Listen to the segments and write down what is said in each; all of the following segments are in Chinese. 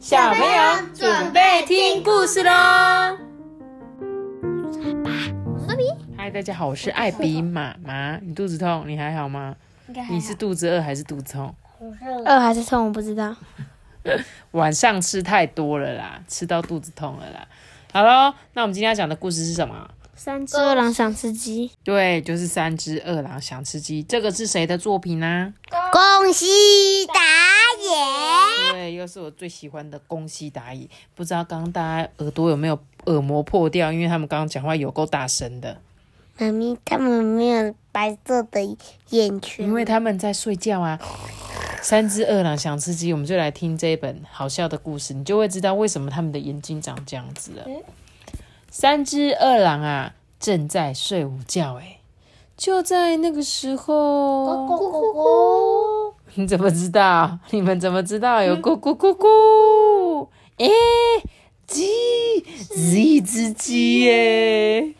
小朋友准备听故事喽！嗨，大家好，我是艾比妈妈。你肚子痛？你还好吗？你是肚子饿还是肚子痛？饿还是痛？我不知道。晚上吃太多了啦，吃到肚子痛了啦。好喽，那我们今天要讲的故事是什么？三只饿狼想吃鸡。对，就是三只饿狼想吃鸡。这个是谁的作品呢？宫西达也。对，又是我最喜欢的宫西达也。不知道刚刚大家耳朵有没有耳膜破掉？因为他们刚刚讲话有够大声的。妈咪，他们没有白色的眼圈，因为他们在睡觉啊。三只饿狼想吃鸡，我们就来听这一本好笑的故事，你就会知道为什么他们的眼睛长这样子了。三只饿狼啊，正在睡午觉，哎，就在那个时候，咕咕咕咕，你怎么知道？你们怎么知道有咕咕咕咕？哎，鸡，是一只鸡耶！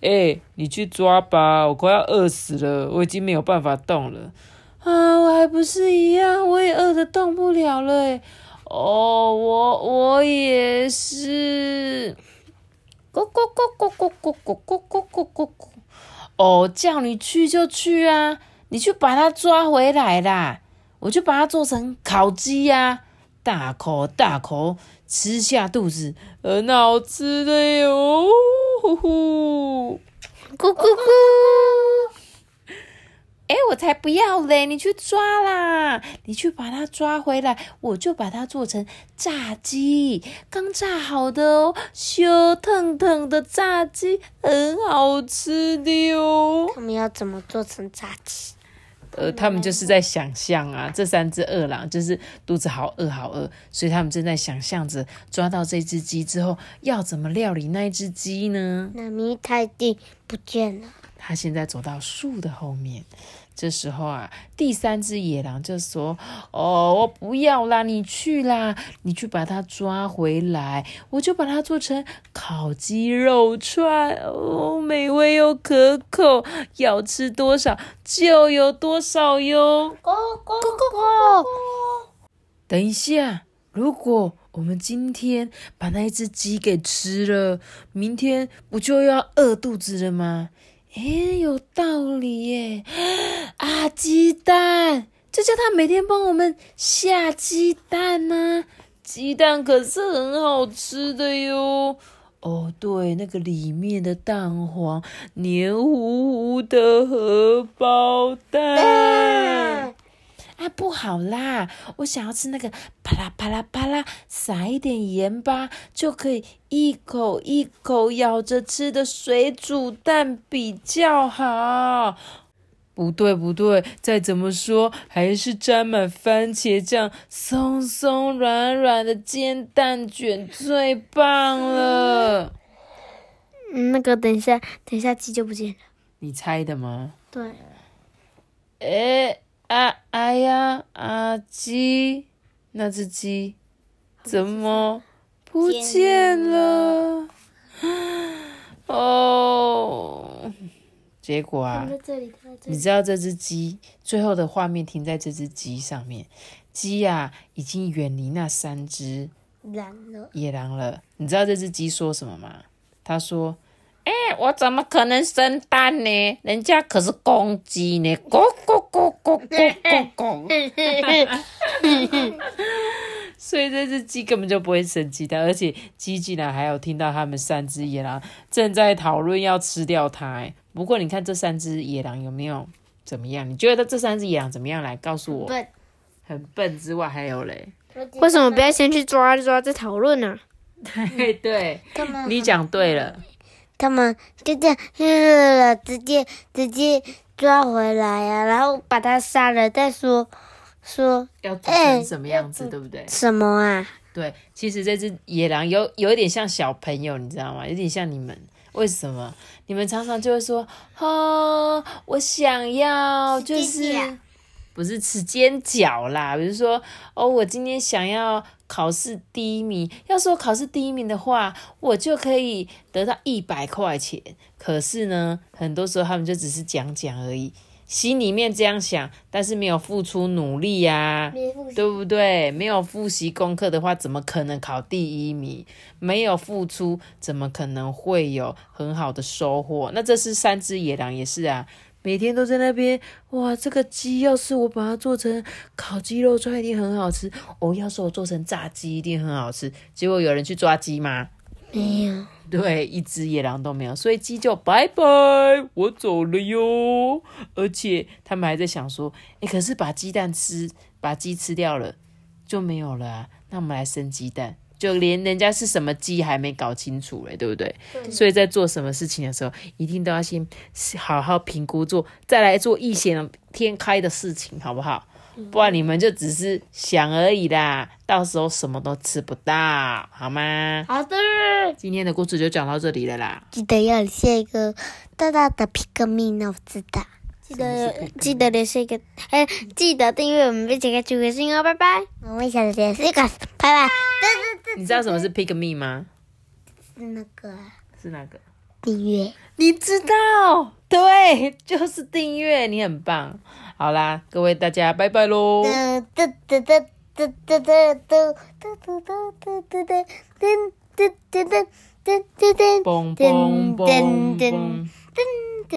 哎，你去抓吧，我快要饿死了，我已经没有办法动了。啊，我还不是一样，我也饿得动不了了哎。哦，我我也是。咕咕咕咕咕咕咕咕咕咕咕咕！哦，叫你去就去啊！你去把它抓回来啦！我就把它做成烤鸡呀，大口大口吃下肚子，很好吃的哟！呼呼，咕咕咕！哎，我才不要嘞！你去抓啦，你去把它抓回来，我就把它做成炸鸡，刚炸好的哦，羞腾腾的炸鸡，很好吃的哦。他们要怎么做成炸鸡？呃，他们就是在想象啊，这三只饿狼就是肚子好饿好饿，所以他们正在想象着抓到这只鸡之后要怎么料理那一只鸡呢？那咪泰迪不见了，他现在走到树的后面。这时候啊，第三只野狼就说：“哦，我不要啦，你去啦，你去把它抓回来，我就把它做成烤鸡肉串，哦，美味又可口，要吃多少就有多少哟。”咕咕咕咕。等一下，如果我们今天把那只鸡给吃了，明天不就要饿肚子了吗？哎，有道理耶！啊，鸡蛋，就叫他每天帮我们下鸡蛋呢。鸡蛋可是很好吃的哟。哦，对，那个里面的蛋黄，黏糊糊的荷包蛋。啊，不好啦！我想要吃那个啪啦啪啦啪啦，撒一点盐巴就可以一口一口咬着吃的水煮蛋比较好。不对不对，再怎么说还是沾满番茄酱、松松软软的煎蛋卷最棒了。那个，等一下，等一下，鸡就不见了。你猜的吗？对。哎。啊！哎呀！啊鸡，那只鸡怎么不见了？哦，结果啊，你知道这只鸡最后的画面停在这只鸡上面，鸡呀已经远离那三只野狼了。你知道这只鸡说什么吗？他说。哎，我怎么可能生蛋呢？人家可是公鸡呢！咕咕咕咕咕咕咕。所以这只鸡根本就不会生鸡蛋，而且鸡竟然还有听到他们三只野狼正在讨论要吃掉它。哎，不过你看这三只野狼有没有怎么样？你觉得这三只野狼怎么样？来告诉我。笨，很笨之外还有嘞。为什么不要先去抓抓再讨论呢？对对，你讲对了。他们就这样，呃，直接直接抓回来呀，然后把他杀了再说，说要做成什么样子，对不对？什么啊？对，其实这只野狼有有一点像小朋友，你知道吗？有点像你们，为什么？你们常常就会说，哦，我想要就是。不是吃煎饺啦，比如说哦，我今天想要考试第一名，要是我考试第一名的话，我就可以得到一百块钱。可是呢，很多时候他们就只是讲讲而已。心里面这样想，但是没有付出努力呀、对不对？没有复习功课的话，怎么可能考第一名？没有付出，怎么可能会有很好的收获？那这是三只野狼也是啊，每天都在那边哇，这个鸡要是我把它做成烤鸡肉串，一定很好吃。哦，要是我做成炸鸡，一定很好吃。结果有人去抓鸡吗？没有，对，一只野狼都没有，所以鸡就拜拜，我走了哟。而且他们还在想说，哎，可是把鸡蛋吃，把鸡吃掉了就没有了啊。那我们来生鸡蛋，就连人家是什么鸡还没搞清楚嘞，对不对？所以在做什么事情的时候，一定都要先好好评估做，再来做异想天开的事情，好不好？不然你们就只是想而已啦，到时候什么都吃不到，好吗？好的，今天的故事就讲到这里了啦。记得要留下一个大大的皮革命，那我知道。记得记得留下一个，哎，记得订阅我们，并且开启微信哦，拜拜。我们想留下一个，拜拜。对对你知道什么是 Pick Me 吗？是，那个是那个？订阅。你知道？对，就是订阅。你很棒。好啦，各位大家拜拜喽。噔噔噔噔噔噔噔噔噔噔噔噔噔噔噔噔噔噔噔。